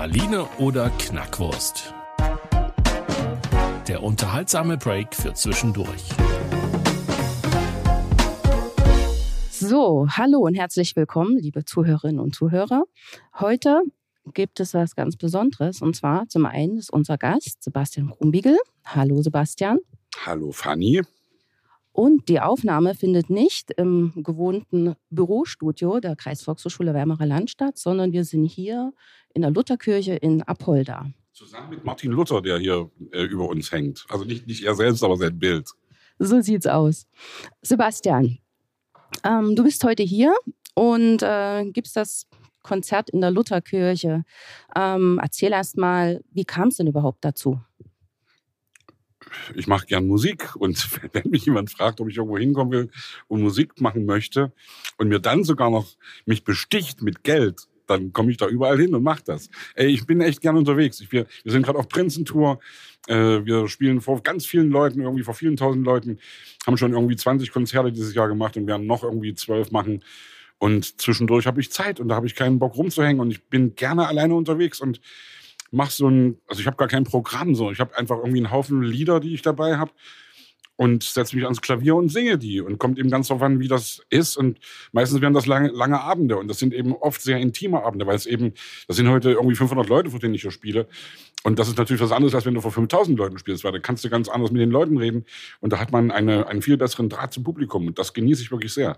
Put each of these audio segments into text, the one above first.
Praline oder Knackwurst? Der unterhaltsame Break für zwischendurch. So, hallo und herzlich willkommen, liebe Zuhörerinnen und Zuhörer. Heute gibt es was ganz Besonderes und zwar zum einen ist unser Gast Sebastian Krumbiegel. Hallo Sebastian. Hallo Fanny. Und die Aufnahme findet nicht im gewohnten Bürostudio der Kreisvolkshochschule Weimarer Land statt, sondern wir sind hier in der Lutherkirche in Apolda. Zusammen mit Martin Luther, der hier äh, über uns hängt. Also nicht, nicht er selbst, aber sein Bild. So sieht's aus. Sebastian, ähm, du bist heute hier und äh, gibst das Konzert in der Lutherkirche. Ähm, erzähl erst mal, wie kam es denn überhaupt dazu? Ich mache gern Musik und wenn mich jemand fragt, ob ich irgendwo hinkommen will und Musik machen möchte und mir dann sogar noch mich besticht mit Geld, dann komme ich da überall hin und mache das. Ey, ich bin echt gern unterwegs. Ich, wir, wir sind gerade auf Prinzentour. Äh, wir spielen vor ganz vielen Leuten, irgendwie vor vielen tausend Leuten, haben schon irgendwie 20 Konzerte dieses Jahr gemacht und werden noch irgendwie zwölf machen. Und zwischendurch habe ich Zeit und da habe ich keinen Bock rumzuhängen und ich bin gerne alleine unterwegs und mache so ein, also ich habe gar kein Programm so, ich habe einfach irgendwie einen Haufen Lieder, die ich dabei habe und setze mich ans Klavier und singe die und kommt eben ganz darauf an, wie das ist. Und meistens werden das lange, lange Abende und das sind eben oft sehr intime Abende, weil es eben, das sind heute irgendwie 500 Leute, vor denen ich hier spiele. Und das ist natürlich was anderes, als wenn du vor 5000 Leuten spielst, weil da kannst du ganz anders mit den Leuten reden und da hat man eine, einen viel besseren Draht zum Publikum und das genieße ich wirklich sehr.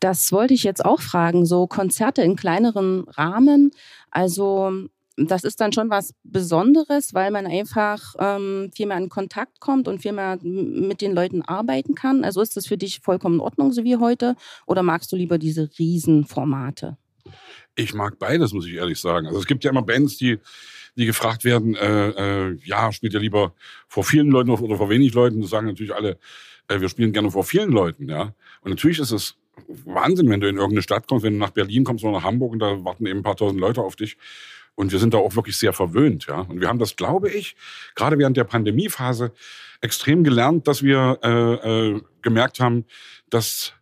Das wollte ich jetzt auch fragen, so Konzerte in kleineren Rahmen, also das ist dann schon was Besonderes, weil man einfach ähm, viel mehr in Kontakt kommt und viel mehr mit den Leuten arbeiten kann. Also ist das für dich vollkommen in Ordnung, so wie heute? Oder magst du lieber diese Riesenformate? Ich mag beides, muss ich ehrlich sagen. Also es gibt ja immer Bands, die, die gefragt werden, äh, äh, ja, spielt ihr lieber vor vielen Leuten oder vor wenig Leuten? Das sagen natürlich alle, äh, wir spielen gerne vor vielen Leuten, ja. Und natürlich ist es Wahnsinn, wenn du in irgendeine Stadt kommst, wenn du nach Berlin kommst oder nach Hamburg und da warten eben ein paar tausend Leute auf dich. Und wir sind da auch wirklich sehr verwöhnt, ja. Und wir haben das, glaube ich, gerade während der Pandemiephase extrem gelernt, dass wir äh, äh, gemerkt haben, dass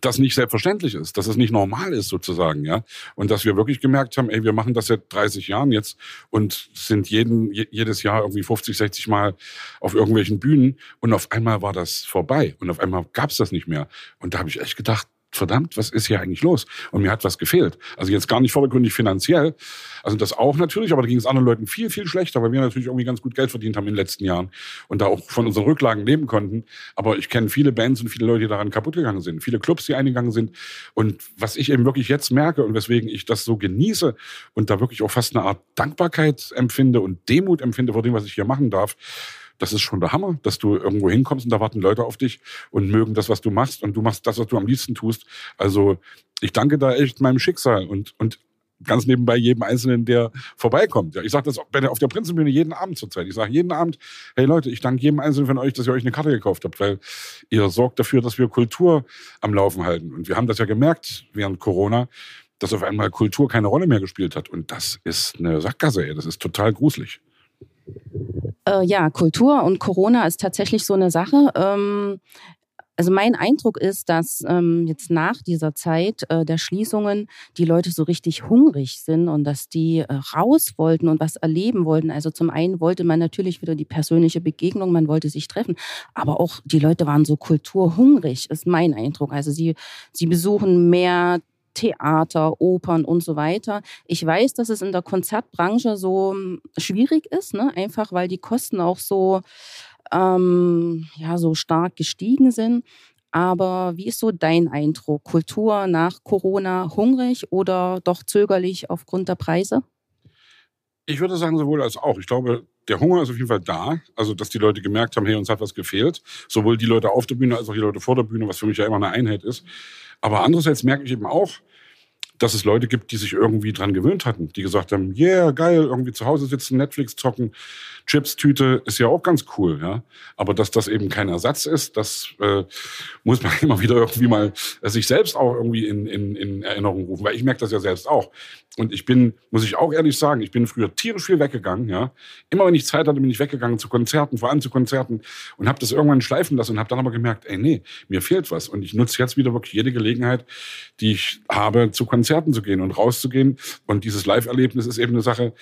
das nicht selbstverständlich ist, dass es nicht normal ist sozusagen, ja. Und dass wir wirklich gemerkt haben, ey, wir machen das seit 30 Jahren jetzt und sind jeden, jedes Jahr irgendwie 50, 60 Mal auf irgendwelchen Bühnen und auf einmal war das vorbei und auf einmal gab es das nicht mehr. Und da habe ich echt gedacht, verdammt, was ist hier eigentlich los? Und mir hat was gefehlt. Also jetzt gar nicht vordergründig finanziell. Also das auch natürlich, aber da ging es anderen Leuten viel, viel schlechter, weil wir natürlich irgendwie ganz gut Geld verdient haben in den letzten Jahren und da auch von unseren Rücklagen leben konnten. Aber ich kenne viele Bands und viele Leute, die daran kaputt gegangen sind. Viele Clubs, die eingegangen sind. Und was ich eben wirklich jetzt merke und weswegen ich das so genieße und da wirklich auch fast eine Art Dankbarkeit empfinde und Demut empfinde vor dem, was ich hier machen darf, das ist schon der Hammer, dass du irgendwo hinkommst und da warten Leute auf dich und mögen das, was du machst und du machst das, was du am liebsten tust. Also ich danke da echt meinem Schicksal und, und ganz nebenbei jedem Einzelnen, der vorbeikommt. Ja, ich sage das auf der Prinzenbühne jeden Abend zurzeit. Ich sage jeden Abend, hey Leute, ich danke jedem Einzelnen von euch, dass ihr euch eine Karte gekauft habt, weil ihr sorgt dafür, dass wir Kultur am Laufen halten. Und wir haben das ja gemerkt während Corona, dass auf einmal Kultur keine Rolle mehr gespielt hat. Und das ist eine Sackgasse, ey. das ist total gruselig. Äh, ja, Kultur und Corona ist tatsächlich so eine Sache. Ähm, also mein Eindruck ist, dass ähm, jetzt nach dieser Zeit äh, der Schließungen die Leute so richtig hungrig sind und dass die äh, raus wollten und was erleben wollten. Also zum einen wollte man natürlich wieder die persönliche Begegnung, man wollte sich treffen, aber auch die Leute waren so kulturhungrig, ist mein Eindruck. Also sie, sie besuchen mehr Theater, Opern und so weiter. Ich weiß, dass es in der Konzertbranche so hm, schwierig ist, ne? einfach weil die Kosten auch so, ähm, ja, so stark gestiegen sind. Aber wie ist so dein Eindruck? Kultur nach Corona hungrig oder doch zögerlich aufgrund der Preise? Ich würde sagen, sowohl als auch. Ich glaube, der Hunger ist auf jeden Fall da. Also, dass die Leute gemerkt haben, hey, uns hat was gefehlt. Sowohl die Leute auf der Bühne als auch die Leute vor der Bühne, was für mich ja immer eine Einheit ist. Aber andererseits merke ich eben auch, dass es Leute gibt, die sich irgendwie dran gewöhnt hatten, die gesagt haben, yeah, geil, irgendwie zu Hause sitzen, Netflix zocken, Chips-Tüte ist ja auch ganz cool, ja. Aber dass das eben kein Ersatz ist, das äh, muss man immer wieder irgendwie mal äh, sich selbst auch irgendwie in, in, in Erinnerung rufen, weil ich merke das ja selbst auch. Und ich bin, muss ich auch ehrlich sagen, ich bin früher tierisch viel weggegangen, ja. Immer wenn ich Zeit hatte, bin ich weggegangen zu Konzerten, vor allem zu Konzerten und habe das irgendwann schleifen lassen und habe dann aber gemerkt, ey, nee, mir fehlt was. Und ich nutze jetzt wieder wirklich jede Gelegenheit, die ich habe, zu Konzerten zu gehen und rauszugehen. Und dieses Live-Erlebnis ist eben eine Sache,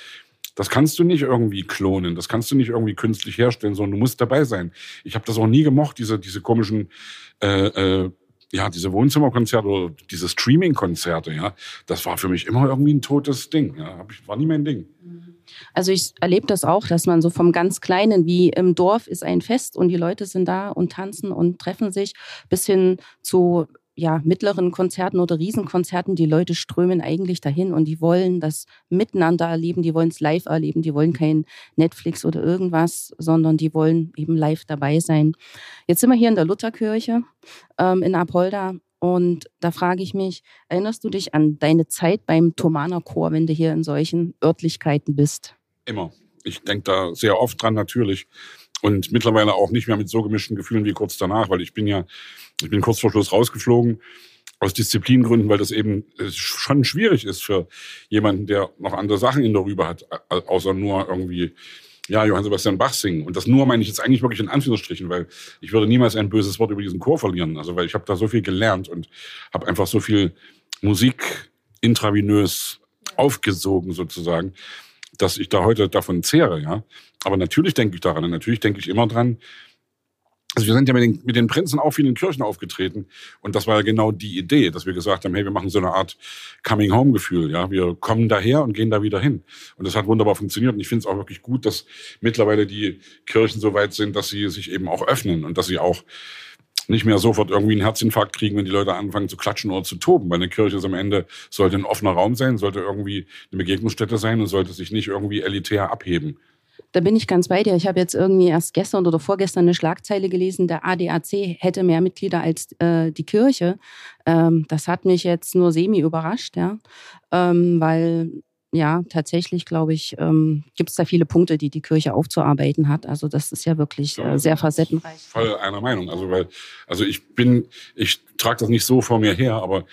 das kannst du nicht irgendwie klonen, das kannst du nicht irgendwie künstlich herstellen, sondern du musst dabei sein. Ich habe das auch nie gemocht, diese, diese komischen, äh, äh, ja, diese Wohnzimmerkonzerte oder diese Streaming-Konzerte, ja. Das war für mich immer irgendwie ein totes Ding, ja. War nie mein Ding. Also ich erlebe das auch, dass man so vom ganz Kleinen, wie im Dorf ist ein Fest und die Leute sind da und tanzen und treffen sich, bis hin zu ja, mittleren Konzerten oder Riesenkonzerten, die Leute strömen eigentlich dahin und die wollen das miteinander erleben, die wollen es live erleben, die wollen kein Netflix oder irgendwas, sondern die wollen eben live dabei sein. Jetzt sind wir hier in der Lutherkirche ähm, in Apolda und da frage ich mich, erinnerst du dich an deine Zeit beim Thomaner Chor, wenn du hier in solchen Örtlichkeiten bist? Immer. Ich denke da sehr oft dran natürlich und mittlerweile auch nicht mehr mit so gemischten Gefühlen wie kurz danach, weil ich bin ja, ich bin kurz vor Schluss rausgeflogen aus Disziplingründen, weil das eben äh, schon schwierig ist für jemanden, der noch andere Sachen in der Rübe hat, außer nur irgendwie ja, Johann Sebastian Bach singen. Und das nur meine ich jetzt eigentlich wirklich in Anführungsstrichen, weil ich würde niemals ein böses Wort über diesen Chor verlieren. Also weil ich habe da so viel gelernt und habe einfach so viel Musik intravenös aufgesogen sozusagen, dass ich da heute davon zehre, ja. Aber natürlich denke ich daran und natürlich denke ich immer dran. Also wir sind ja mit den, mit den Prinzen auch viel in Kirchen aufgetreten und das war ja genau die Idee, dass wir gesagt haben, hey, wir machen so eine Art Coming-Home-Gefühl, ja, wir kommen daher und gehen da wieder hin und das hat wunderbar funktioniert und ich finde es auch wirklich gut, dass mittlerweile die Kirchen so weit sind, dass sie sich eben auch öffnen und dass sie auch nicht mehr sofort irgendwie einen Herzinfarkt kriegen, wenn die Leute anfangen zu klatschen oder zu toben. Weil eine Kirche ist am Ende, sollte ein offener Raum sein, sollte irgendwie eine Begegnungsstätte sein und sollte sich nicht irgendwie elitär abheben. Da bin ich ganz bei dir. Ich habe jetzt irgendwie erst gestern oder vorgestern eine Schlagzeile gelesen, der ADAC hätte mehr Mitglieder als äh, die Kirche. Ähm, das hat mich jetzt nur semi überrascht, ja. Ähm, weil ja, tatsächlich, glaube ich, ähm, gibt es da viele Punkte, die die Kirche aufzuarbeiten hat. Also das ist ja wirklich äh, sehr facettenreich. Voll einer Meinung. Also weil, also ich bin, ich trage das nicht so vor mir her, aber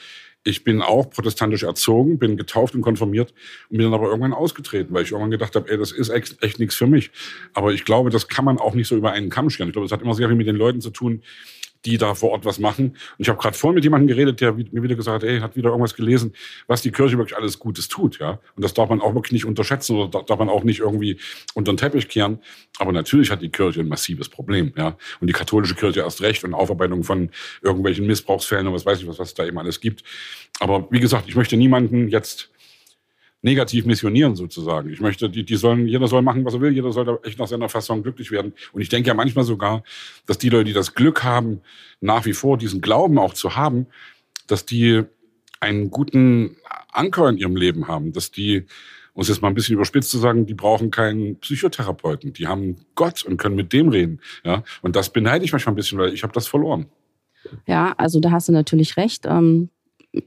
ich bin auch protestantisch erzogen, bin getauft und konfirmiert und bin dann aber irgendwann ausgetreten, weil ich irgendwann gedacht habe, ey, das ist echt, echt nichts für mich. Aber ich glaube, das kann man auch nicht so über einen Kamm scheren. Ich glaube, das hat immer sehr viel mit den Leuten zu tun, die da vor Ort was machen. Und ich habe gerade vorhin mit jemandem geredet, der mir wieder gesagt hat, ey, hat wieder irgendwas gelesen, was die Kirche wirklich alles Gutes tut, ja. Und das darf man auch wirklich nicht unterschätzen oder darf man auch nicht irgendwie unter den Teppich kehren. Aber natürlich hat die Kirche ein massives Problem, ja. Und die katholische Kirche erst recht und Aufarbeitung von irgendwelchen Missbrauchsfällen und was weiß ich was, was es da eben alles gibt. Aber wie gesagt, ich möchte niemanden jetzt negativ missionieren sozusagen. Ich möchte, die, die sollen, jeder soll machen, was er will, jeder soll da echt nach seiner Fassung glücklich werden. Und ich denke ja manchmal sogar, dass die Leute, die das Glück haben, nach wie vor diesen Glauben auch zu haben, dass die einen guten Anker in ihrem Leben haben, dass die, um es jetzt mal ein bisschen überspitzt zu sagen, die brauchen keinen Psychotherapeuten, die haben Gott und können mit dem reden. Ja? Und das beneide ich manchmal ein bisschen, weil ich habe das verloren. Ja, also da hast du natürlich recht. Ähm,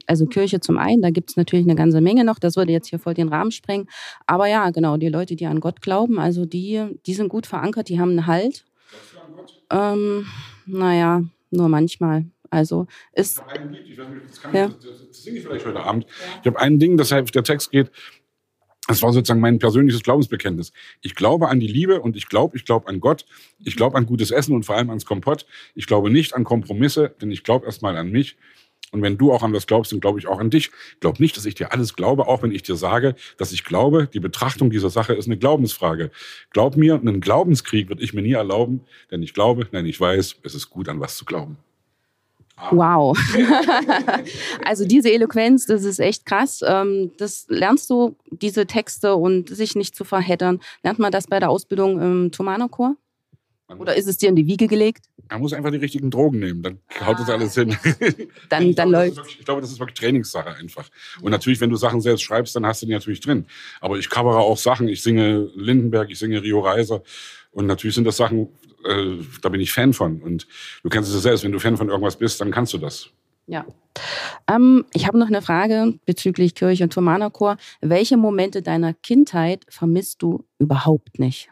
also Kirche zum einen, da gibt es natürlich eine ganze Menge noch, das würde jetzt hier voll den Rahmen sprengen. Aber ja, genau, die Leute, die an Gott glauben, also die, die sind gut verankert, die haben einen Halt. Ähm, naja, nur manchmal. Also ist. Ich habe ein Lied, ich weiß nicht, das, kann ja. ich, das, das singe ich vielleicht heute Abend. Ich habe ein Ding, deshalb der Text geht. Das war sozusagen mein persönliches Glaubensbekenntnis. Ich glaube an die Liebe und ich glaube, ich glaube an Gott. Ich glaube an gutes Essen und vor allem ans Kompott. Ich glaube nicht an Kompromisse, denn ich glaube erstmal an mich. Und wenn du auch an was glaubst, dann glaube ich auch an dich. Glaub nicht, dass ich dir alles glaube, auch wenn ich dir sage, dass ich glaube, die Betrachtung dieser Sache ist eine Glaubensfrage. Glaub mir, einen Glaubenskrieg würde ich mir nie erlauben, denn ich glaube, nein, ich weiß, es ist gut, an was zu glauben. Wow. also diese Eloquenz, das ist echt krass. Ähm, das lernst du, diese Texte und sich nicht zu verheddern. Lernt man das bei der Ausbildung im Thomanerchor? Oder ist es dir in die Wiege gelegt? Man muss einfach die richtigen Drogen nehmen, dann haut das alles hin. Dann, dann läuft. Ich glaube, das ist wirklich Trainingssache einfach. Und natürlich, wenn du Sachen selbst schreibst, dann hast du die natürlich drin. Aber ich covere auch Sachen. Ich singe Lindenberg, ich singe Rio Reiser. Und natürlich sind das Sachen, äh, da bin ich Fan von. Und du kennst es ja selbst, wenn du Fan von irgendwas bist, dann kannst du das. Ja. Ähm, ich habe noch eine Frage bezüglich Kirche und Thomanerchor. Welche Momente deiner Kindheit vermisst du überhaupt nicht?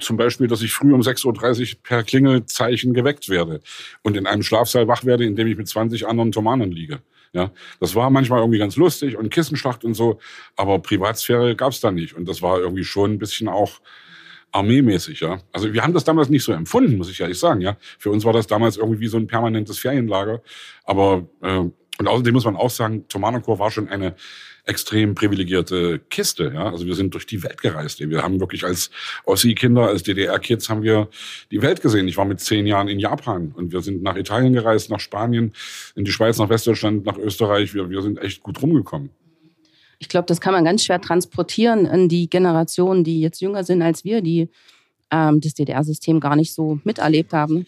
Zum Beispiel, dass ich früh um 6.30 Uhr per Klingelzeichen geweckt werde und in einem Schlafsaal wach werde, in dem ich mit 20 anderen Thomanern liege. Ja, das war manchmal irgendwie ganz lustig und Kissenschlacht und so, aber Privatsphäre gab es da nicht. Und das war irgendwie schon ein bisschen auch armeemäßig, ja. Also wir haben das damals nicht so empfunden, muss ich ehrlich sagen, ja. Für uns war das damals irgendwie wie so ein permanentes Ferienlager. Aber äh, und außerdem muss man auch sagen, Thomanerchor war schon eine extrem privilegierte Kiste. Ja? Also wir sind durch die Welt gereist. Wir haben wirklich als Ossi-Kinder, als DDR-Kids haben wir die Welt gesehen. Ich war mit zehn Jahren in Japan und wir sind nach Italien gereist, nach Spanien, in die Schweiz, nach Westdeutschland, nach Österreich. Wir, wir sind echt gut rumgekommen. Ich glaube, das kann man ganz schwer transportieren in die Generationen, die jetzt jünger sind als wir, die ähm, das DDR-System gar nicht so miterlebt haben.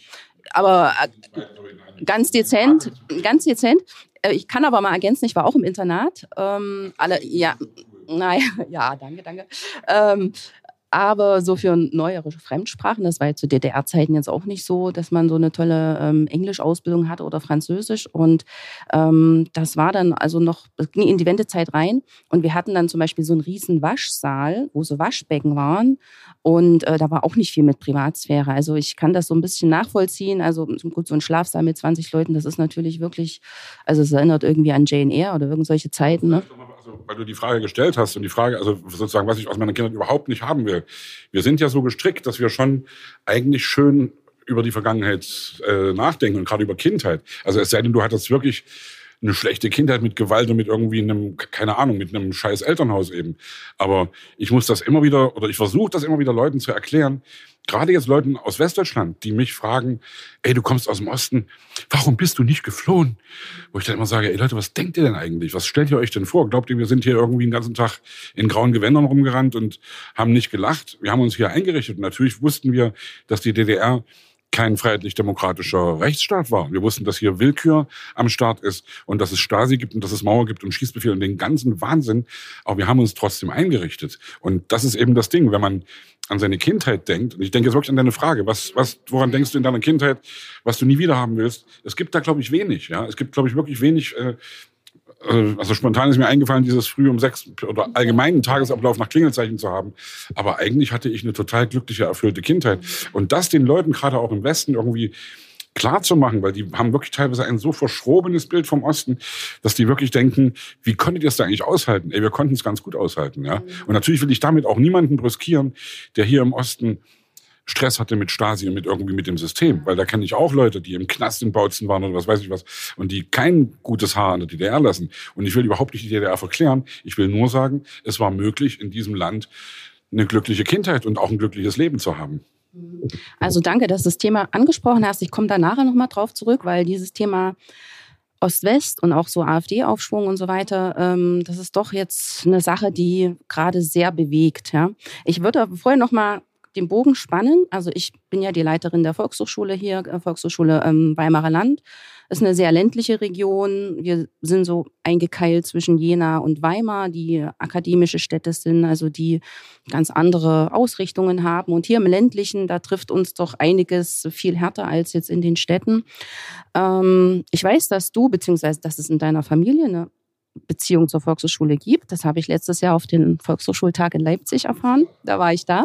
Aber äh, ganz dezent, ganz dezent. Äh, ich kann aber mal ergänzen, ich war auch im Internat. Ähm, alle, ja, naja, ja, danke, danke. Ähm, aber so für neuere Fremdsprachen, das war jetzt zu DDR-Zeiten jetzt auch nicht so, dass man so eine tolle ähm, Englisch-Ausbildung hatte oder Französisch. Und ähm, das war dann also noch, es ging in die Wendezeit rein. Und wir hatten dann zum Beispiel so einen riesen Waschsaal, wo so Waschbecken waren. Und äh, da war auch nicht viel mit Privatsphäre. Also ich kann das so ein bisschen nachvollziehen. Also gut, so ein Schlafsaal mit 20 Leuten, das ist natürlich wirklich, also es erinnert irgendwie an Jane Eyre oder irgendwelche Zeiten. Ne? Also, weil du die Frage gestellt hast und die Frage, also sozusagen, was ich aus meiner Kindheit überhaupt nicht haben will. Wir sind ja so gestrickt, dass wir schon eigentlich schön über die Vergangenheit äh, nachdenken und gerade über Kindheit. Also es sei denn, du hattest wirklich eine schlechte Kindheit mit Gewalt und mit irgendwie einem, keine Ahnung, mit einem scheiß Elternhaus eben. Aber ich muss das immer wieder, oder ich versuche das immer wieder Leuten zu erklären, gerade jetzt Leuten aus Westdeutschland, die mich fragen, ey, du kommst aus dem Osten, warum bist du nicht geflohen? Wo ich dann immer sage, ey Leute, was denkt ihr denn eigentlich? Was stellt ihr euch denn vor? Glaubt ihr, wir sind hier irgendwie den ganzen Tag in grauen Gewändern rumgerannt und haben nicht gelacht? Wir haben uns hier eingerichtet und natürlich wussten wir, dass die DDR kein freiheitlich-demokratischer Rechtsstaat war. Wir wussten, dass hier Willkür am Start ist und dass es Stasi gibt und dass es Mauer gibt und Schießbefehl und den ganzen Wahnsinn. Aber wir haben uns trotzdem eingerichtet. Und das ist eben das Ding, wenn man an seine Kindheit denkt, und ich denke jetzt wirklich an deine Frage, was, was, woran denkst du in deiner Kindheit, was du nie wieder haben willst? Es gibt da, glaube ich, wenig. Ja, Es gibt, glaube ich, wirklich wenig äh, also spontan ist mir eingefallen, dieses früh um sechs oder allgemeinen Tagesablauf nach Klingelzeichen zu haben. Aber eigentlich hatte ich eine total glückliche, erfüllte Kindheit. Und das den Leuten gerade auch im Westen irgendwie klar zu machen, weil die haben wirklich teilweise ein so verschrobenes Bild vom Osten, dass die wirklich denken, wie konntet ihr es da eigentlich aushalten? Ey, wir konnten es ganz gut aushalten, ja. Und natürlich will ich damit auch niemanden brüskieren, der hier im Osten Stress hatte mit Stasi und mit irgendwie mit dem System. Weil da kenne ich auch Leute, die im Knast in Bautzen waren oder was weiß ich was und die kein gutes Haar an der DDR lassen. Und ich will überhaupt nicht die DDR verklären. Ich will nur sagen, es war möglich, in diesem Land eine glückliche Kindheit und auch ein glückliches Leben zu haben. Also danke, dass du das Thema angesprochen hast. Ich komme da nachher nochmal drauf zurück, weil dieses Thema Ost-West und auch so AfD-Aufschwung und so weiter, ähm, das ist doch jetzt eine Sache, die gerade sehr bewegt. Ja. Ich würde vorher nochmal den Bogen spannen. Also ich bin ja die Leiterin der Volkshochschule hier, äh, Volkshochschule ähm, Weimarer Land. Ist eine sehr ländliche Region. Wir sind so eingekeilt zwischen Jena und Weimar, die akademische Städte sind, also die ganz andere Ausrichtungen haben. Und hier im ländlichen, da trifft uns doch einiges viel härter als jetzt in den Städten. Ähm, ich weiß, dass du, beziehungsweise dass es in deiner Familie eine Beziehung zur Volkshochschule gibt. Das habe ich letztes Jahr auf den Volkshochschultag in Leipzig erfahren. Da war ich da.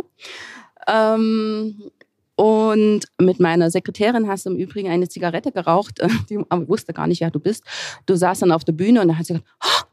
Ähm, und mit meiner Sekretärin hast du im Übrigen eine Zigarette geraucht. Die wusste gar nicht, wer du bist. Du saßt dann auf der Bühne und dann hat sie gesagt, oh,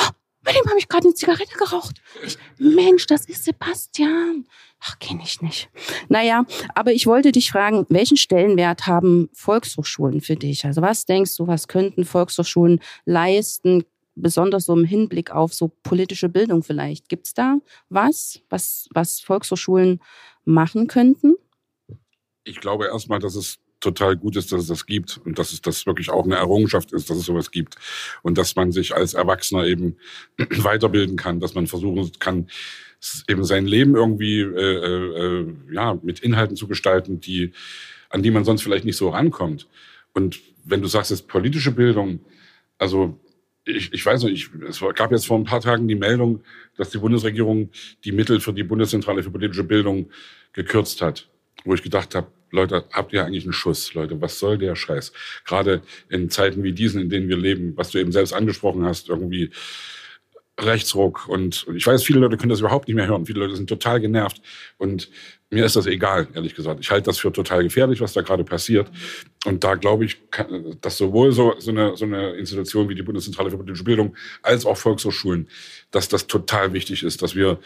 oh, mit dem habe ich gerade eine Zigarette geraucht. Ich, Mensch, das ist Sebastian. Ach, kenne ich nicht. Naja, aber ich wollte dich fragen, welchen Stellenwert haben Volkshochschulen für dich? Also was denkst du, was könnten Volkshochschulen leisten? Besonders so im Hinblick auf so politische Bildung vielleicht. Gibt es da was, was, was Volkshochschulen machen könnten? Ich glaube erstmal, dass es total gut ist, dass es das gibt und dass es das wirklich auch eine Errungenschaft ist, dass es sowas gibt und dass man sich als Erwachsener eben weiterbilden kann, dass man versuchen kann, eben sein Leben irgendwie äh, äh, ja mit Inhalten zu gestalten, die an die man sonst vielleicht nicht so rankommt. Und wenn du sagst, es politische Bildung, also ich, ich weiß nicht, ich, es gab jetzt vor ein paar Tagen die Meldung, dass die Bundesregierung die Mittel für die Bundeszentrale für politische Bildung gekürzt hat. Wo ich gedacht habe, Leute, habt ihr eigentlich einen Schuss? Leute, was soll der Scheiß? Gerade in Zeiten wie diesen, in denen wir leben, was du eben selbst angesprochen hast, irgendwie Rechtsruck und, ich weiß, viele Leute können das überhaupt nicht mehr hören. Viele Leute sind total genervt und mir ist das egal, ehrlich gesagt. Ich halte das für total gefährlich, was da gerade passiert. Und da glaube ich, dass sowohl so, so, eine, so eine Institution wie die Bundeszentrale für politische Bildung als auch Volkshochschulen, dass das total wichtig ist, dass wir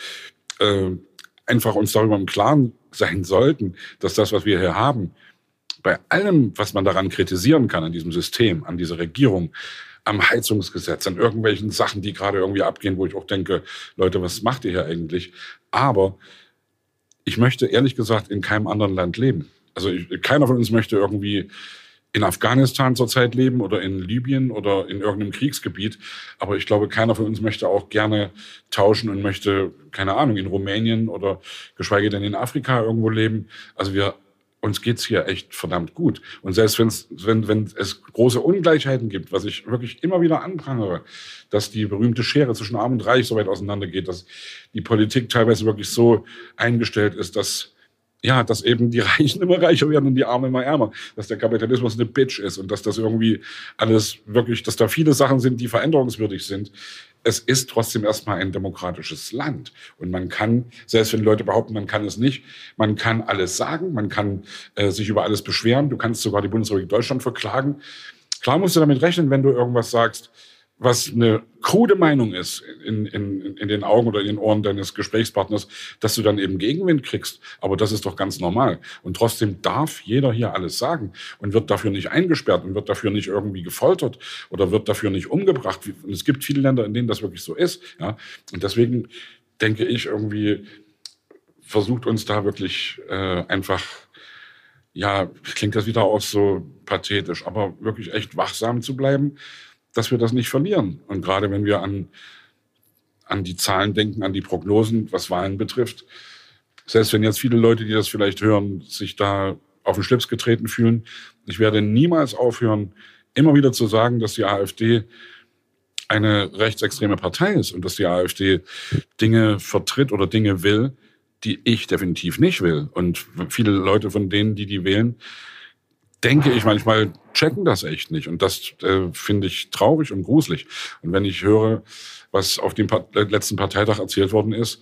äh, einfach uns darüber im Klaren sein sollten, dass das, was wir hier haben, bei allem, was man daran kritisieren kann, an diesem System, an dieser Regierung, am Heizungsgesetz, an irgendwelchen Sachen, die gerade irgendwie abgehen, wo ich auch denke, Leute, was macht ihr hier eigentlich? Aber ich möchte ehrlich gesagt in keinem anderen Land leben. Also ich, keiner von uns möchte irgendwie in Afghanistan zurzeit leben oder in Libyen oder in irgendeinem Kriegsgebiet. Aber ich glaube, keiner von uns möchte auch gerne tauschen und möchte, keine Ahnung, in Rumänien oder geschweige denn in Afrika irgendwo leben. Also wir uns geht's hier echt verdammt gut. Und selbst wenn's, wenn, wenn es große Ungleichheiten gibt, was ich wirklich immer wieder anprangere, dass die berühmte Schere zwischen Arm und Reich so weit auseinandergeht, dass die Politik teilweise wirklich so eingestellt ist, dass ja, dass eben die Reichen immer reicher werden und die Armen immer ärmer, dass der Kapitalismus eine Bitch ist und dass das irgendwie alles wirklich, dass da viele Sachen sind, die veränderungswürdig sind es ist trotzdem erstmal ein demokratisches Land. Und man kann, selbst wenn Leute behaupten, man kann es nicht, man kann alles sagen, man kann äh, sich über alles beschweren, du kannst sogar die Bundesrepublik Deutschland verklagen. Klar musst du damit rechnen, wenn du irgendwas sagst, was eine krude Meinung ist in, in, in den Augen oder in den Ohren deines Gesprächspartners, dass du dann eben Gegenwind kriegst. Aber das ist doch ganz normal. Und trotzdem darf jeder hier alles sagen und wird dafür nicht eingesperrt und wird dafür nicht irgendwie gefoltert oder wird dafür nicht umgebracht. Und es gibt viele Länder, in denen das wirklich so ist. Ja? Und deswegen denke ich irgendwie, versucht uns da wirklich äh, einfach ja, klingt das wieder auch so pathetisch, aber wirklich echt wachsam zu bleiben dass wir das nicht verlieren. Und gerade wenn wir an, an die Zahlen denken, an die Prognosen, was Wahlen betrifft, selbst wenn jetzt viele Leute, die das vielleicht hören, sich da auf den Schlips getreten fühlen, ich werde niemals aufhören, immer wieder zu sagen, dass die AfD eine rechtsextreme Partei ist und dass die AfD Dinge vertritt oder Dinge will, die ich definitiv nicht will. Und viele Leute von denen, die die wählen, denke ich manchmal, checken das echt nicht. Und das äh, finde ich traurig und gruselig. Und wenn ich höre, was auf dem pa letzten Parteitag erzählt worden ist,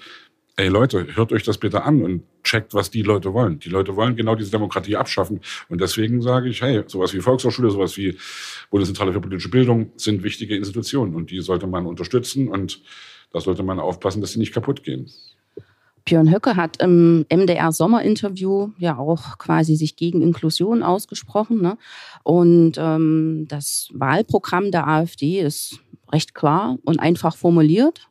ey Leute, hört euch das bitte an und checkt, was die Leute wollen. Die Leute wollen genau diese Demokratie abschaffen. Und deswegen sage ich, hey, sowas wie Volkshochschule, sowas wie Bundeszentrale für politische Bildung sind wichtige Institutionen und die sollte man unterstützen und da sollte man aufpassen, dass sie nicht kaputt gehen. Björn Höcke hat im MDR Sommerinterview ja auch quasi sich gegen Inklusion ausgesprochen. Ne? Und ähm, das Wahlprogramm der AfD ist recht klar und einfach formuliert.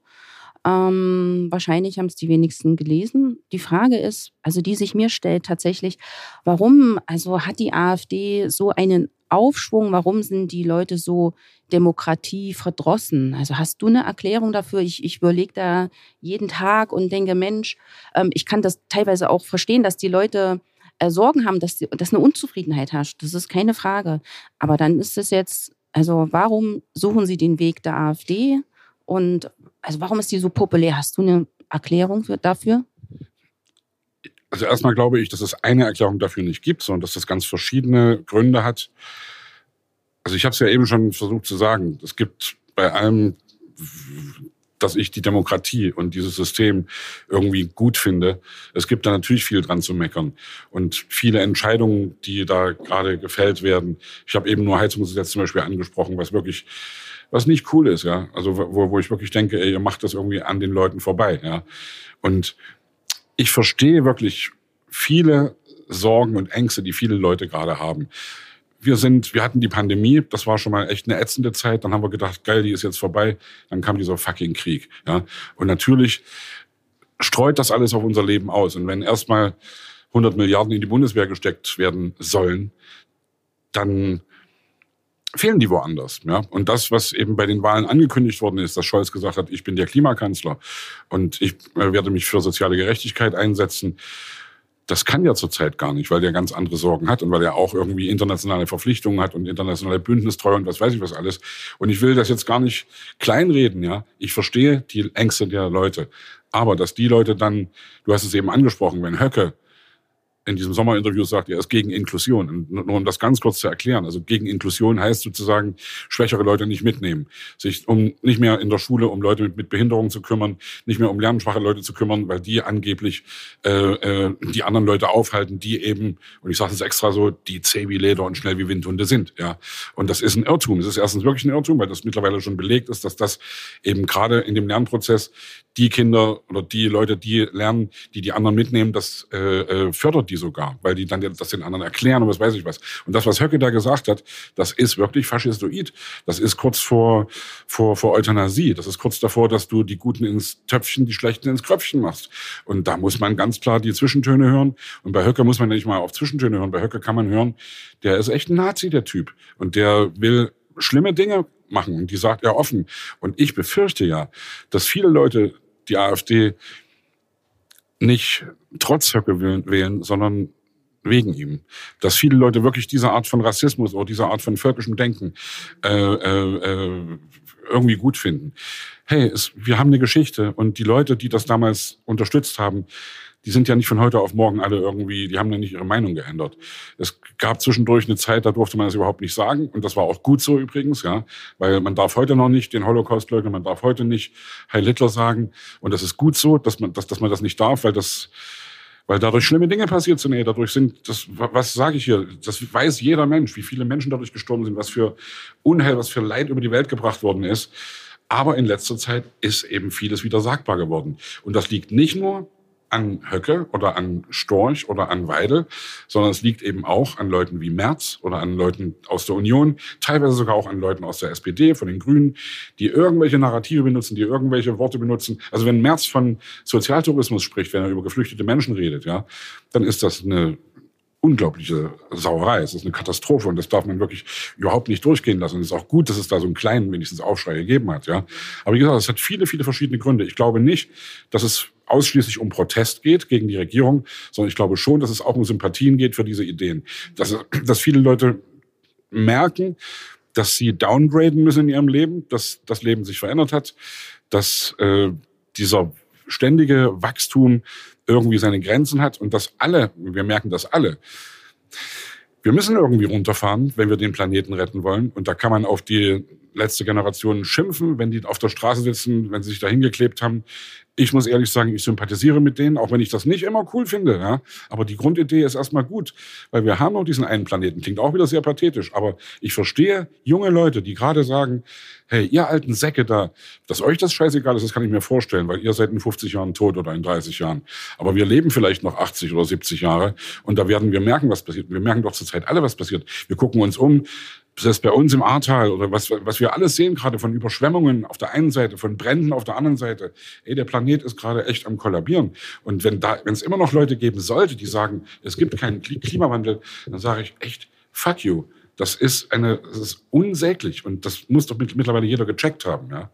Ähm, wahrscheinlich haben es die wenigsten gelesen. Die Frage ist, also die sich mir stellt tatsächlich, warum also hat die AfD so einen Aufschwung? Warum sind die Leute so Demokratie verdrossen? Also hast du eine Erklärung dafür? Ich, ich überlege da jeden Tag und denke, Mensch, ähm, ich kann das teilweise auch verstehen, dass die Leute äh, Sorgen haben, dass, die, dass eine Unzufriedenheit herrscht. Das ist keine Frage. Aber dann ist es jetzt, also warum suchen sie den Weg der AfD? Und also warum ist die so populär? Hast du eine Erklärung für, dafür? Also erstmal glaube ich, dass es eine Erklärung dafür nicht gibt, sondern dass das ganz verschiedene Gründe hat. Also ich habe es ja eben schon versucht zu sagen. Es gibt bei allem, dass ich die Demokratie und dieses System irgendwie gut finde. Es gibt da natürlich viel dran zu meckern und viele Entscheidungen, die da gerade gefällt werden. Ich habe eben nur Heizungsgesetz zum Beispiel angesprochen, was wirklich was nicht cool ist, ja. Also wo, wo ich wirklich denke, ey, ihr macht das irgendwie an den Leuten vorbei, ja. Und ich verstehe wirklich viele Sorgen und Ängste, die viele Leute gerade haben. Wir sind, wir hatten die Pandemie, das war schon mal echt eine ätzende Zeit. Dann haben wir gedacht, geil, die ist jetzt vorbei. Dann kam dieser fucking Krieg, ja. Und natürlich streut das alles auf unser Leben aus. Und wenn erstmal 100 Milliarden in die Bundeswehr gesteckt werden sollen, dann fehlen die woanders. Ja? Und das, was eben bei den Wahlen angekündigt worden ist, dass Scholz gesagt hat, ich bin der Klimakanzler und ich äh, werde mich für soziale Gerechtigkeit einsetzen, das kann ja zurzeit gar nicht, weil der ganz andere Sorgen hat und weil er auch irgendwie internationale Verpflichtungen hat und internationale Bündnistreue und was weiß ich was alles. Und ich will das jetzt gar nicht kleinreden, ja. Ich verstehe die Ängste der Leute. Aber dass die Leute dann, du hast es eben angesprochen, wenn Höcke in diesem Sommerinterview sagt, er ist gegen Inklusion. Nur um das ganz kurz zu erklären. Also gegen Inklusion heißt sozusagen, schwächere Leute nicht mitnehmen. Sich um nicht mehr in der Schule um Leute mit, mit Behinderung zu kümmern, nicht mehr um lernschwache Leute zu kümmern, weil die angeblich äh, äh, die anderen Leute aufhalten, die eben, und ich sage es extra so, die zäh wie Leder und schnell wie Windhunde sind. Ja. Und das ist ein Irrtum. Es ist erstens wirklich ein Irrtum, weil das mittlerweile schon belegt ist, dass das eben gerade in dem Lernprozess die Kinder oder die Leute, die lernen, die die anderen mitnehmen, das äh, äh, fördert die sogar, weil die dann das den anderen erklären und was weiß ich was. Und das, was Höcke da gesagt hat, das ist wirklich faschistoid. Das ist kurz vor, vor, vor Euthanasie. Das ist kurz davor, dass du die Guten ins Töpfchen, die Schlechten ins Kröpfchen machst. Und da muss man ganz klar die Zwischentöne hören. Und bei Höcke muss man nicht mal auf Zwischentöne hören. Bei Höcke kann man hören, der ist echt ein Nazi, der Typ. Und der will schlimme Dinge machen. Und die sagt er offen. Und ich befürchte ja, dass viele Leute die AfD nicht trotz Höcke wählen, sondern wegen ihm. Dass viele Leute wirklich diese Art von Rassismus oder diese Art von völkischem Denken äh, äh, äh, irgendwie gut finden. Hey, es, wir haben eine Geschichte und die Leute, die das damals unterstützt haben, die sind ja nicht von heute auf morgen alle irgendwie, die haben ja nicht ihre Meinung geändert. Es gab zwischendurch eine Zeit, da durfte man das überhaupt nicht sagen. Und das war auch gut so übrigens, ja. Weil man darf heute noch nicht den Holocaust leugnen, man darf heute nicht Heil Hitler sagen. Und das ist gut so, dass man, dass, dass man das nicht darf, weil das, weil dadurch schlimme Dinge passiert sind. Nee, dadurch sind, das, was sage ich hier? Das weiß jeder Mensch, wie viele Menschen dadurch gestorben sind, was für Unheil, was für Leid über die Welt gebracht worden ist. Aber in letzter Zeit ist eben vieles wieder sagbar geworden. Und das liegt nicht nur an Höcke oder an Storch oder an Weidel, sondern es liegt eben auch an Leuten wie Merz oder an Leuten aus der Union, teilweise sogar auch an Leuten aus der SPD, von den Grünen, die irgendwelche Narrative benutzen, die irgendwelche Worte benutzen. Also wenn Merz von Sozialtourismus spricht, wenn er über geflüchtete Menschen redet, ja, dann ist das eine unglaubliche Sauerei. Es ist eine Katastrophe und das darf man wirklich überhaupt nicht durchgehen lassen. Und es ist auch gut, dass es da so einen kleinen, wenigstens Aufschrei gegeben hat. Ja. Aber wie gesagt, es hat viele, viele verschiedene Gründe. Ich glaube nicht, dass es ausschließlich um Protest geht gegen die Regierung, sondern ich glaube schon, dass es auch um Sympathien geht für diese Ideen. Dass, dass viele Leute merken, dass sie downgraden müssen in ihrem Leben, dass das Leben sich verändert hat, dass äh, dieser ständige Wachstum irgendwie seine Grenzen hat und dass alle, wir merken das alle, wir müssen irgendwie runterfahren, wenn wir den Planeten retten wollen. Und da kann man auf die letzte Generation schimpfen, wenn die auf der Straße sitzen, wenn sie sich da hingeklebt haben ich muss ehrlich sagen, ich sympathisiere mit denen, auch wenn ich das nicht immer cool finde. Ja? Aber die Grundidee ist erstmal gut, weil wir haben noch diesen einen Planeten. Klingt auch wieder sehr pathetisch, aber ich verstehe junge Leute, die gerade sagen, hey, ihr alten Säcke da, dass euch das scheißegal ist, das kann ich mir vorstellen, weil ihr seid in 50 Jahren tot oder in 30 Jahren. Aber wir leben vielleicht noch 80 oder 70 Jahre und da werden wir merken, was passiert. Wir merken doch zurzeit alle, was passiert. Wir gucken uns um, selbst bei uns im Ahrtal oder was, was wir alles sehen, gerade von Überschwemmungen auf der einen Seite, von Bränden auf der anderen Seite. Ey, der Planet ist gerade echt am kollabieren. Und wenn da, wenn es immer noch Leute geben sollte, die sagen, es gibt keinen Klimawandel, dann sage ich echt, fuck you. Das ist eine, das ist unsäglich. Und das muss doch mittlerweile jeder gecheckt haben, ja.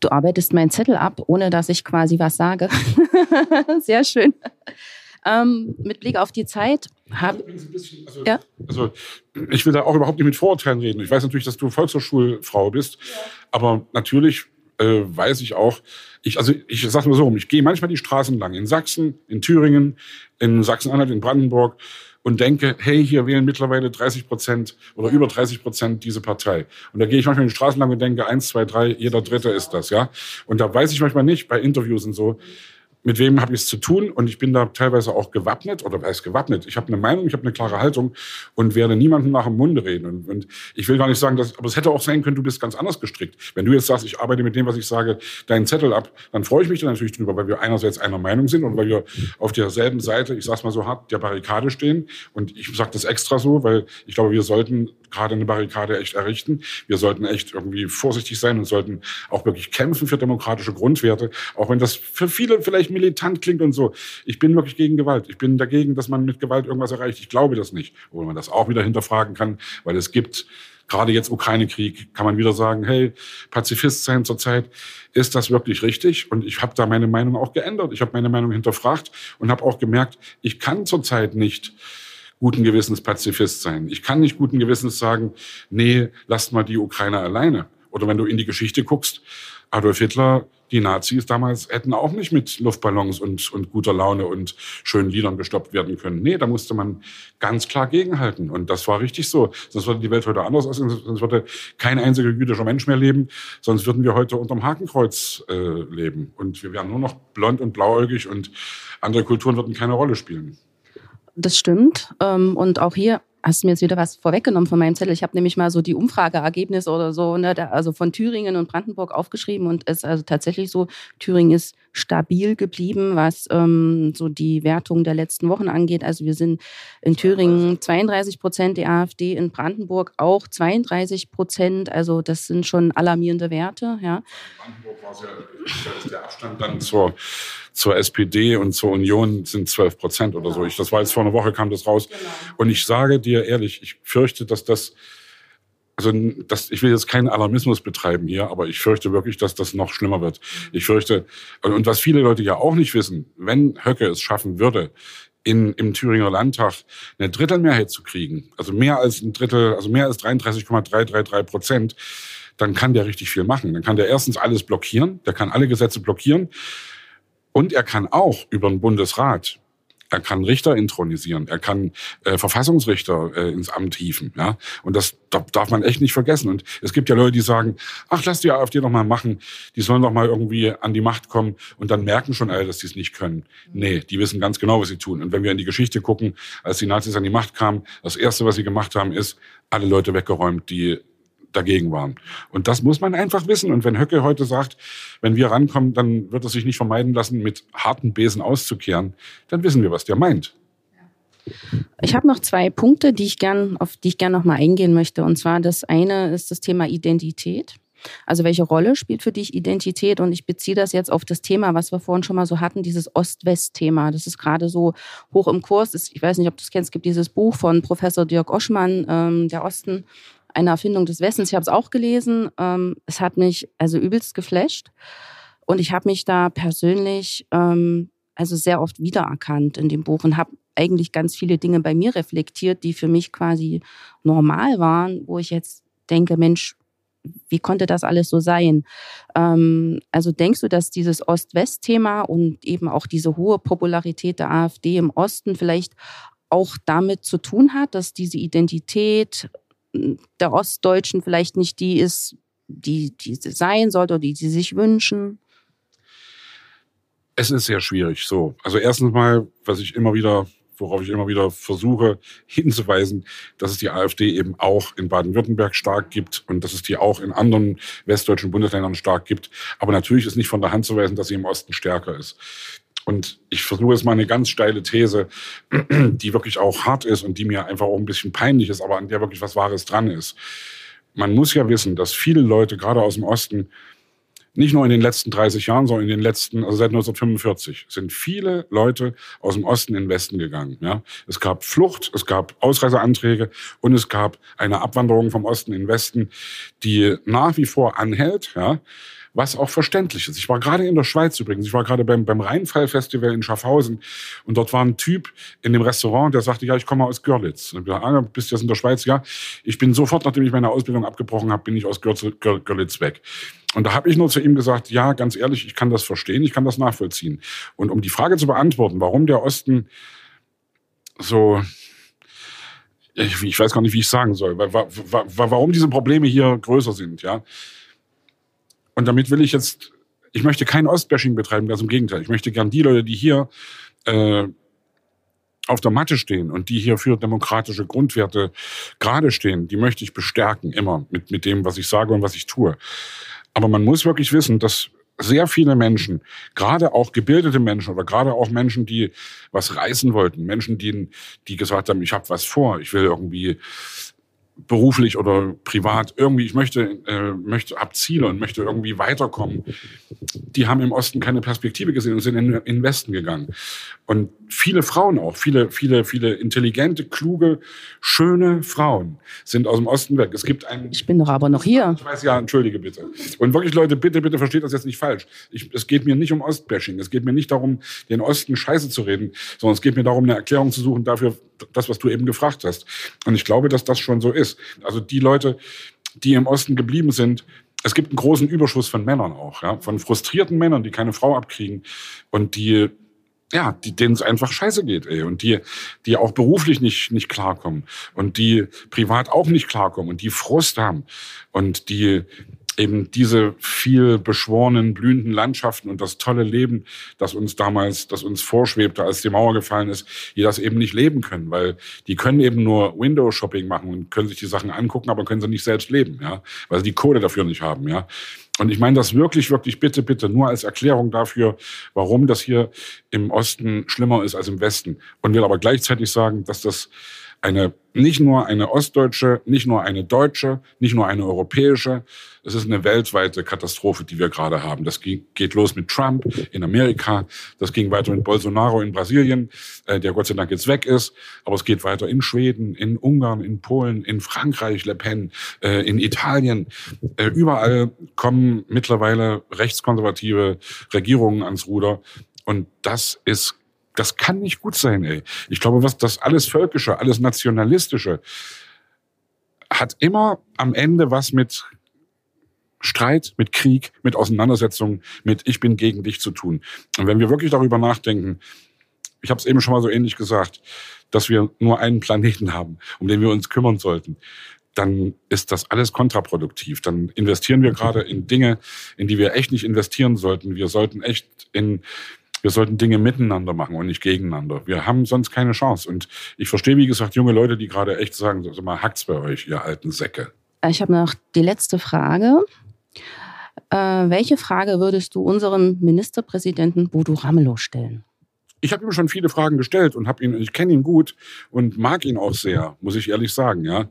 Du arbeitest meinen Zettel ab, ohne dass ich quasi was sage. Sehr schön. Ähm, mit Blick auf die Zeit habe also, ja? also ich will da auch überhaupt nicht mit Vorurteilen reden. Ich weiß natürlich, dass du Volkshochschulfrau bist, ja. aber natürlich äh, weiß ich auch, ich, also ich sage mal so, ich gehe manchmal die Straßen lang in Sachsen, in Thüringen, in Sachsen-Anhalt, in Brandenburg und denke, hey, hier wählen mittlerweile 30 Prozent oder über 30 Prozent diese Partei. Und da gehe ich manchmal in die Straßen lang und denke, eins, zwei, drei, jeder Dritte ist das, ja. Und da weiß ich manchmal nicht bei Interviews und so, mit wem habe ich es zu tun und ich bin da teilweise auch gewappnet oder weiß gewappnet. Ich habe eine Meinung, ich habe eine klare Haltung und werde niemandem nach dem Munde reden. Und, und, ich will gar nicht sagen, dass, aber es hätte auch sein können, du bist ganz anders gestrickt. Wenn du jetzt sagst, ich arbeite mit dem, was ich sage, deinen Zettel ab, dann freue ich mich da natürlich drüber, weil wir einerseits einer Meinung sind und weil wir auf derselben Seite, ich sag's mal so hart, der Barrikade stehen. Und ich sage das extra so, weil ich glaube, wir sollten gerade eine Barrikade echt errichten. Wir sollten echt irgendwie vorsichtig sein und sollten auch wirklich kämpfen für demokratische Grundwerte, auch wenn das für viele vielleicht militant klingt und so. Ich bin wirklich gegen Gewalt. Ich bin dagegen, dass man mit Gewalt irgendwas erreicht. Ich glaube das nicht. Obwohl man das auch wieder hinterfragen kann, weil es gibt gerade jetzt Ukraine-Krieg, kann man wieder sagen, hey, Pazifist sein zurzeit, ist das wirklich richtig? Und ich habe da meine Meinung auch geändert. Ich habe meine Meinung hinterfragt und habe auch gemerkt, ich kann zurzeit nicht guten Gewissens Pazifist sein. Ich kann nicht guten Gewissens sagen, nee, lasst mal die Ukrainer alleine. Oder wenn du in die Geschichte guckst, Adolf Hitler, die Nazis damals hätten auch nicht mit Luftballons und, und guter Laune und schönen Liedern gestoppt werden können. Nee, da musste man ganz klar gegenhalten. Und das war richtig so. Sonst würde die Welt heute anders aussehen. Sonst würde kein einziger jüdischer Mensch mehr leben. Sonst würden wir heute unterm Hakenkreuz äh, leben. Und wir wären nur noch blond und blauäugig und andere Kulturen würden keine Rolle spielen. Das stimmt. Ähm, und auch hier hast du mir jetzt wieder was vorweggenommen von meinem Zettel. Ich habe nämlich mal so die Umfrageergebnisse oder so, ne, also von Thüringen und Brandenburg aufgeschrieben und es ist also tatsächlich so, Thüringen ist stabil geblieben, was ähm, so die Wertung der letzten Wochen angeht. Also wir sind in Thüringen 32 Prozent, die AfD in Brandenburg auch 32 Prozent. Also das sind schon alarmierende Werte. Ja. Brandenburg war ja der Abstand dann zur zur SPD und zur Union sind 12 Prozent oder so. Ich, das war jetzt vor einer Woche kam das raus. Genau. Und ich sage dir ehrlich, ich fürchte, dass das, also das, ich will jetzt keinen Alarmismus betreiben hier, aber ich fürchte wirklich, dass das noch schlimmer wird. Ich fürchte, und was viele Leute ja auch nicht wissen, wenn Höcke es schaffen würde, in, im Thüringer Landtag eine Drittelmehrheit zu kriegen, also mehr als ein Drittel, also mehr als 33,333 Prozent, dann kann der richtig viel machen. Dann kann der erstens alles blockieren, der kann alle Gesetze blockieren. Und er kann auch über den Bundesrat er kann Richter intronisieren, er kann äh, Verfassungsrichter äh, ins Amt hieven, ja. Und das darf man echt nicht vergessen. Und es gibt ja Leute, die sagen, ach, lass die AfD doch mal machen, die sollen doch mal irgendwie an die Macht kommen und dann merken schon alle, dass die es nicht können. Nee, die wissen ganz genau, was sie tun. Und wenn wir in die Geschichte gucken, als die Nazis an die Macht kamen, das erste, was sie gemacht haben, ist, alle Leute weggeräumt, die dagegen waren. Und das muss man einfach wissen. Und wenn Höcke heute sagt, wenn wir rankommen, dann wird es sich nicht vermeiden lassen, mit harten Besen auszukehren, dann wissen wir, was der meint. Ich habe noch zwei Punkte, die ich gern, auf die ich gerne noch mal eingehen möchte. Und zwar das eine ist das Thema Identität. Also welche Rolle spielt für dich Identität? Und ich beziehe das jetzt auf das Thema, was wir vorhin schon mal so hatten, dieses Ost-West-Thema. Das ist gerade so hoch im Kurs. Ich weiß nicht, ob du es kennst. Es gibt dieses Buch von Professor Dirk Oschmann, ähm, Der Osten eine Erfindung des Westens. Ich habe es auch gelesen. Ähm, es hat mich also übelst geflasht. Und ich habe mich da persönlich ähm, also sehr oft wiedererkannt in dem Buch und habe eigentlich ganz viele Dinge bei mir reflektiert, die für mich quasi normal waren, wo ich jetzt denke, Mensch, wie konnte das alles so sein? Ähm, also denkst du, dass dieses Ost-West-Thema und eben auch diese hohe Popularität der AfD im Osten vielleicht auch damit zu tun hat, dass diese Identität der Ostdeutschen vielleicht nicht die ist, die, die sein sollte oder die sie sich wünschen? Es ist sehr schwierig so. Also erstens mal, was ich immer wieder, worauf ich immer wieder versuche hinzuweisen, dass es die AfD eben auch in Baden-Württemberg stark gibt und dass es die auch in anderen westdeutschen Bundesländern stark gibt. Aber natürlich ist nicht von der Hand zu weisen, dass sie im Osten stärker ist. Und ich versuche jetzt mal eine ganz steile These, die wirklich auch hart ist und die mir einfach auch ein bisschen peinlich ist, aber an der wirklich was Wahres dran ist. Man muss ja wissen, dass viele Leute, gerade aus dem Osten, nicht nur in den letzten 30 Jahren, sondern in den letzten, also seit 1945, sind viele Leute aus dem Osten in den Westen gegangen. Ja? Es gab Flucht, es gab Ausreiseanträge und es gab eine Abwanderung vom Osten in den Westen, die nach wie vor anhält. Ja? Was auch verständlich ist. Ich war gerade in der Schweiz übrigens, ich war gerade beim, beim Rheinfall-Festival in Schaffhausen und dort war ein Typ in dem Restaurant, der sagte, ja, ich komme aus Görlitz. Und ich gesagt, ah, bist du jetzt in der Schweiz? Ja, ich bin sofort, nachdem ich meine Ausbildung abgebrochen habe, bin ich aus Görlitz weg. Und da habe ich nur zu ihm gesagt, ja, ganz ehrlich, ich kann das verstehen, ich kann das nachvollziehen. Und um die Frage zu beantworten, warum der Osten so ich, weiß gar nicht, wie ich sagen soll, warum diese Probleme hier größer sind, ja. Und damit will ich jetzt, ich möchte kein Ostbashing betreiben, ganz im Gegenteil. Ich möchte gern die Leute, die hier äh, auf der Matte stehen und die hier für demokratische Grundwerte gerade stehen, die möchte ich bestärken, immer mit, mit dem, was ich sage und was ich tue. Aber man muss wirklich wissen, dass sehr viele Menschen, gerade auch gebildete Menschen oder gerade auch Menschen, die was reißen wollten, Menschen, die, die gesagt haben, ich habe was vor, ich will irgendwie beruflich oder privat irgendwie, ich möchte, äh, möchte ab Ziele und möchte irgendwie weiterkommen, die haben im Osten keine Perspektive gesehen und sind in, in den Westen gegangen. Und viele Frauen auch, viele, viele, viele intelligente, kluge, schöne Frauen sind aus dem Osten weg. Es gibt einen. Ich bin doch aber noch hier. Ich weiß ja, entschuldige bitte. Und wirklich, Leute, bitte, bitte versteht das jetzt nicht falsch. Ich, es geht mir nicht um Ostbashing. Es geht mir nicht darum, den Osten scheiße zu reden, sondern es geht mir darum, eine Erklärung zu suchen dafür, das, was du eben gefragt hast. Und ich glaube, dass das schon so ist. Also die Leute, die im Osten geblieben sind, es gibt einen großen Überschuss von Männern auch, ja, von frustrierten Männern, die keine Frau abkriegen und die ja, die, denen es einfach scheiße geht, ey. Und die, die auch beruflich nicht, nicht klarkommen. Und die privat auch nicht klarkommen und die Frust haben. Und die eben diese viel beschworenen, blühenden Landschaften und das tolle Leben, das uns damals, das uns vorschwebte, als die Mauer gefallen ist, die das eben nicht leben können, weil die können eben nur Window-Shopping machen und können sich die Sachen angucken, aber können sie nicht selbst leben, ja, weil sie die Kohle dafür nicht haben, ja. Und ich meine das wirklich, wirklich bitte, bitte nur als Erklärung dafür, warum das hier im Osten schlimmer ist als im Westen. Und will aber gleichzeitig sagen, dass das eine, nicht nur eine ostdeutsche, nicht nur eine deutsche, nicht nur eine europäische, es ist eine weltweite Katastrophe, die wir gerade haben. Das geht los mit Trump in Amerika, das ging weiter mit Bolsonaro in Brasilien, äh, der Gott sei Dank jetzt weg ist, aber es geht weiter in Schweden, in Ungarn, in Polen, in Frankreich, Le Pen, äh, in Italien. Äh, überall kommen mittlerweile rechtskonservative Regierungen ans Ruder und das ist das kann nicht gut sein, ey. Ich glaube, was das alles Völkische, alles Nationalistische hat immer am Ende was mit Streit, mit Krieg, mit Auseinandersetzungen, mit Ich bin gegen dich zu tun. Und wenn wir wirklich darüber nachdenken, ich habe es eben schon mal so ähnlich gesagt, dass wir nur einen Planeten haben, um den wir uns kümmern sollten, dann ist das alles kontraproduktiv. Dann investieren wir gerade in Dinge, in die wir echt nicht investieren sollten. Wir sollten echt in wir sollten Dinge miteinander machen und nicht gegeneinander. Wir haben sonst keine Chance. Und ich verstehe, wie gesagt, junge Leute, die gerade echt sagen, also mal hackt's bei euch, ihr alten Säcke. Ich habe noch die letzte Frage. Äh, welche Frage würdest du unseren Ministerpräsidenten Bodo Ramelow stellen? Ich habe ihm schon viele Fragen gestellt und habe ihn, ich kenne ihn gut und mag ihn auch sehr, muss ich ehrlich sagen, ja.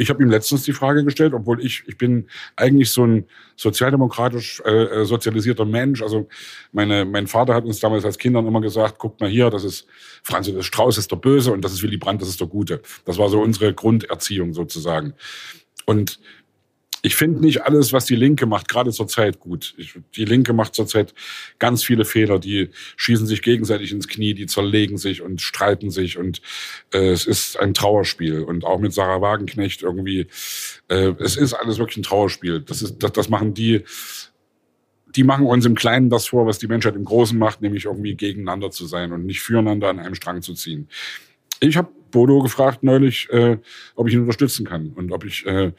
Ich habe ihm letztens die Frage gestellt, obwohl ich, ich bin eigentlich so ein sozialdemokratisch äh, äh, sozialisierter Mensch. Also meine, mein Vater hat uns damals als Kindern immer gesagt, guckt mal hier, das ist Franz Josef Strauß ist der Böse und das ist Willy Brandt, das ist der Gute. Das war so unsere Grunderziehung sozusagen. Und ich finde nicht alles, was die Linke macht, gerade zurzeit gut. Ich, die Linke macht zurzeit ganz viele Fehler. Die schießen sich gegenseitig ins Knie, die zerlegen sich und streiten sich. Und äh, es ist ein Trauerspiel. Und auch mit Sarah Wagenknecht irgendwie, äh, es ist alles wirklich ein Trauerspiel. Das, ist, das, das machen die, die machen uns im Kleinen das vor, was die Menschheit im Großen macht, nämlich irgendwie gegeneinander zu sein und nicht füreinander an einem Strang zu ziehen. Ich habe Bodo gefragt neulich, äh, ob ich ihn unterstützen kann und ob ich äh,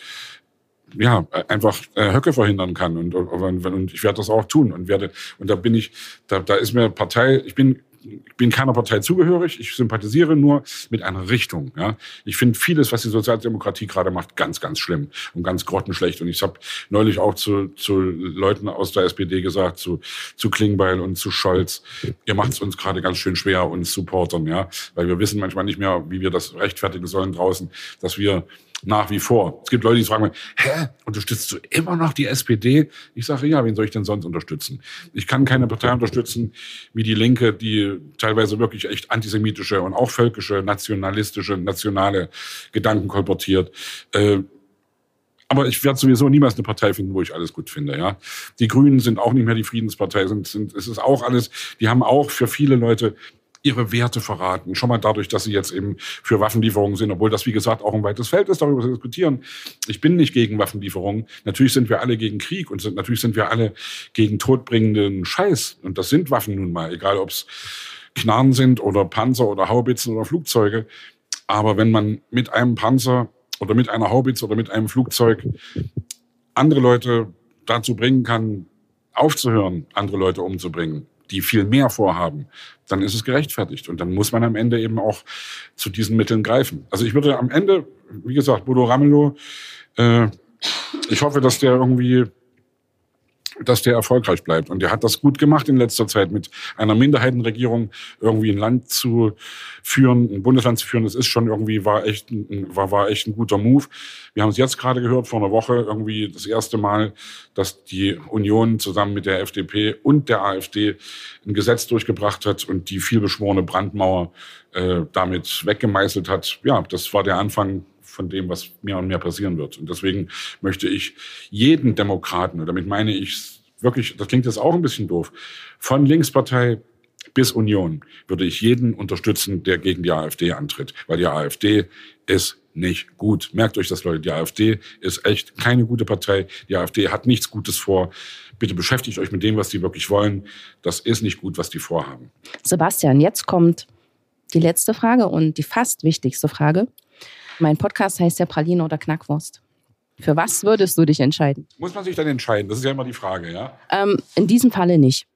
ja, einfach äh, Höcke verhindern kann. Und, und, und ich werde das auch tun und werde, und da bin ich, da, da ist mir Partei, ich bin ich bin keiner Partei zugehörig, ich sympathisiere nur mit einer Richtung. Ja. Ich finde vieles, was die Sozialdemokratie gerade macht, ganz, ganz schlimm und ganz grottenschlecht. Und ich habe neulich auch zu, zu Leuten aus der SPD gesagt, zu, zu Klingbeil und zu Scholz, ihr macht es uns gerade ganz schön schwer, uns Supportern, ja, weil wir wissen manchmal nicht mehr, wie wir das rechtfertigen sollen draußen, dass wir nach wie vor. Es gibt Leute, die fragen mich, hä, unterstützt du immer noch die SPD? Ich sage, ja, wen soll ich denn sonst unterstützen? Ich kann keine Partei unterstützen wie die Linke, die teilweise wirklich echt antisemitische und auch völkische, nationalistische, nationale Gedanken kolportiert. Äh, aber ich werde sowieso niemals eine Partei finden, wo ich alles gut finde. Ja, die Grünen sind auch nicht mehr die Friedenspartei. Sind, sind, es ist auch alles. Die haben auch für viele Leute ihre Werte verraten. Schon mal dadurch, dass sie jetzt eben für Waffenlieferungen sind, obwohl das, wie gesagt, auch ein weites Feld ist, darüber zu diskutieren. Ich bin nicht gegen Waffenlieferungen. Natürlich sind wir alle gegen Krieg und sind, natürlich sind wir alle gegen todbringenden Scheiß. Und das sind Waffen nun mal, egal ob es Knarren sind oder Panzer oder Haubitzen oder Flugzeuge. Aber wenn man mit einem Panzer oder mit einer Haubitze oder mit einem Flugzeug andere Leute dazu bringen kann, aufzuhören, andere Leute umzubringen, die viel mehr vorhaben, dann ist es gerechtfertigt. Und dann muss man am Ende eben auch zu diesen Mitteln greifen. Also ich würde am Ende, wie gesagt, Bodo Ramelow, äh, ich hoffe, dass der irgendwie dass der erfolgreich bleibt. Und der hat das gut gemacht in letzter Zeit, mit einer Minderheitenregierung irgendwie ein Land zu führen, ein Bundesland zu führen. Das ist schon irgendwie, war echt, ein, war, war echt ein guter Move. Wir haben es jetzt gerade gehört, vor einer Woche irgendwie das erste Mal, dass die Union zusammen mit der FDP und der AfD ein Gesetz durchgebracht hat und die vielbeschworene Brandmauer äh, damit weggemeißelt hat. Ja, das war der Anfang von dem, was mehr und mehr passieren wird. Und deswegen möchte ich jeden Demokraten, und damit meine ich wirklich, das klingt jetzt auch ein bisschen doof, von Linkspartei bis Union würde ich jeden unterstützen, der gegen die AfD antritt, weil die AfD ist nicht gut. Merkt euch das, Leute. Die AfD ist echt keine gute Partei. Die AfD hat nichts Gutes vor. Bitte beschäftigt euch mit dem, was die wirklich wollen. Das ist nicht gut, was die vorhaben. Sebastian, jetzt kommt die letzte Frage und die fast wichtigste Frage. Mein Podcast heißt ja Praline oder Knackwurst. Für was würdest du dich entscheiden? Muss man sich dann entscheiden? Das ist ja immer die Frage, ja? Ähm, in diesem Falle nicht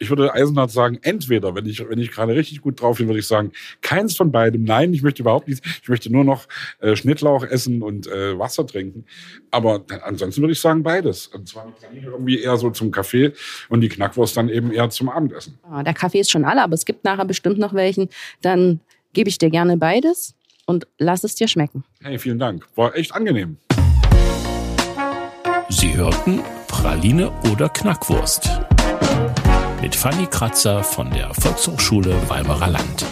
ich würde Eisenhardt sagen, entweder, wenn ich, wenn ich gerade richtig gut drauf bin, würde ich sagen, keins von beidem. Nein, ich möchte überhaupt nichts. Ich möchte nur noch äh, Schnittlauch essen und äh, Wasser trinken. Aber ansonsten würde ich sagen, beides. Und zwar irgendwie eher so zum Kaffee und die Knackwurst dann eben eher zum Abendessen. Oh, der Kaffee ist schon alle, aber es gibt nachher bestimmt noch welchen. Dann gebe ich dir gerne beides und lass es dir schmecken. Hey, vielen Dank. War echt angenehm. Sie hörten Praline oder Knackwurst mit Fanny Kratzer von der Volkshochschule Weimarer Land.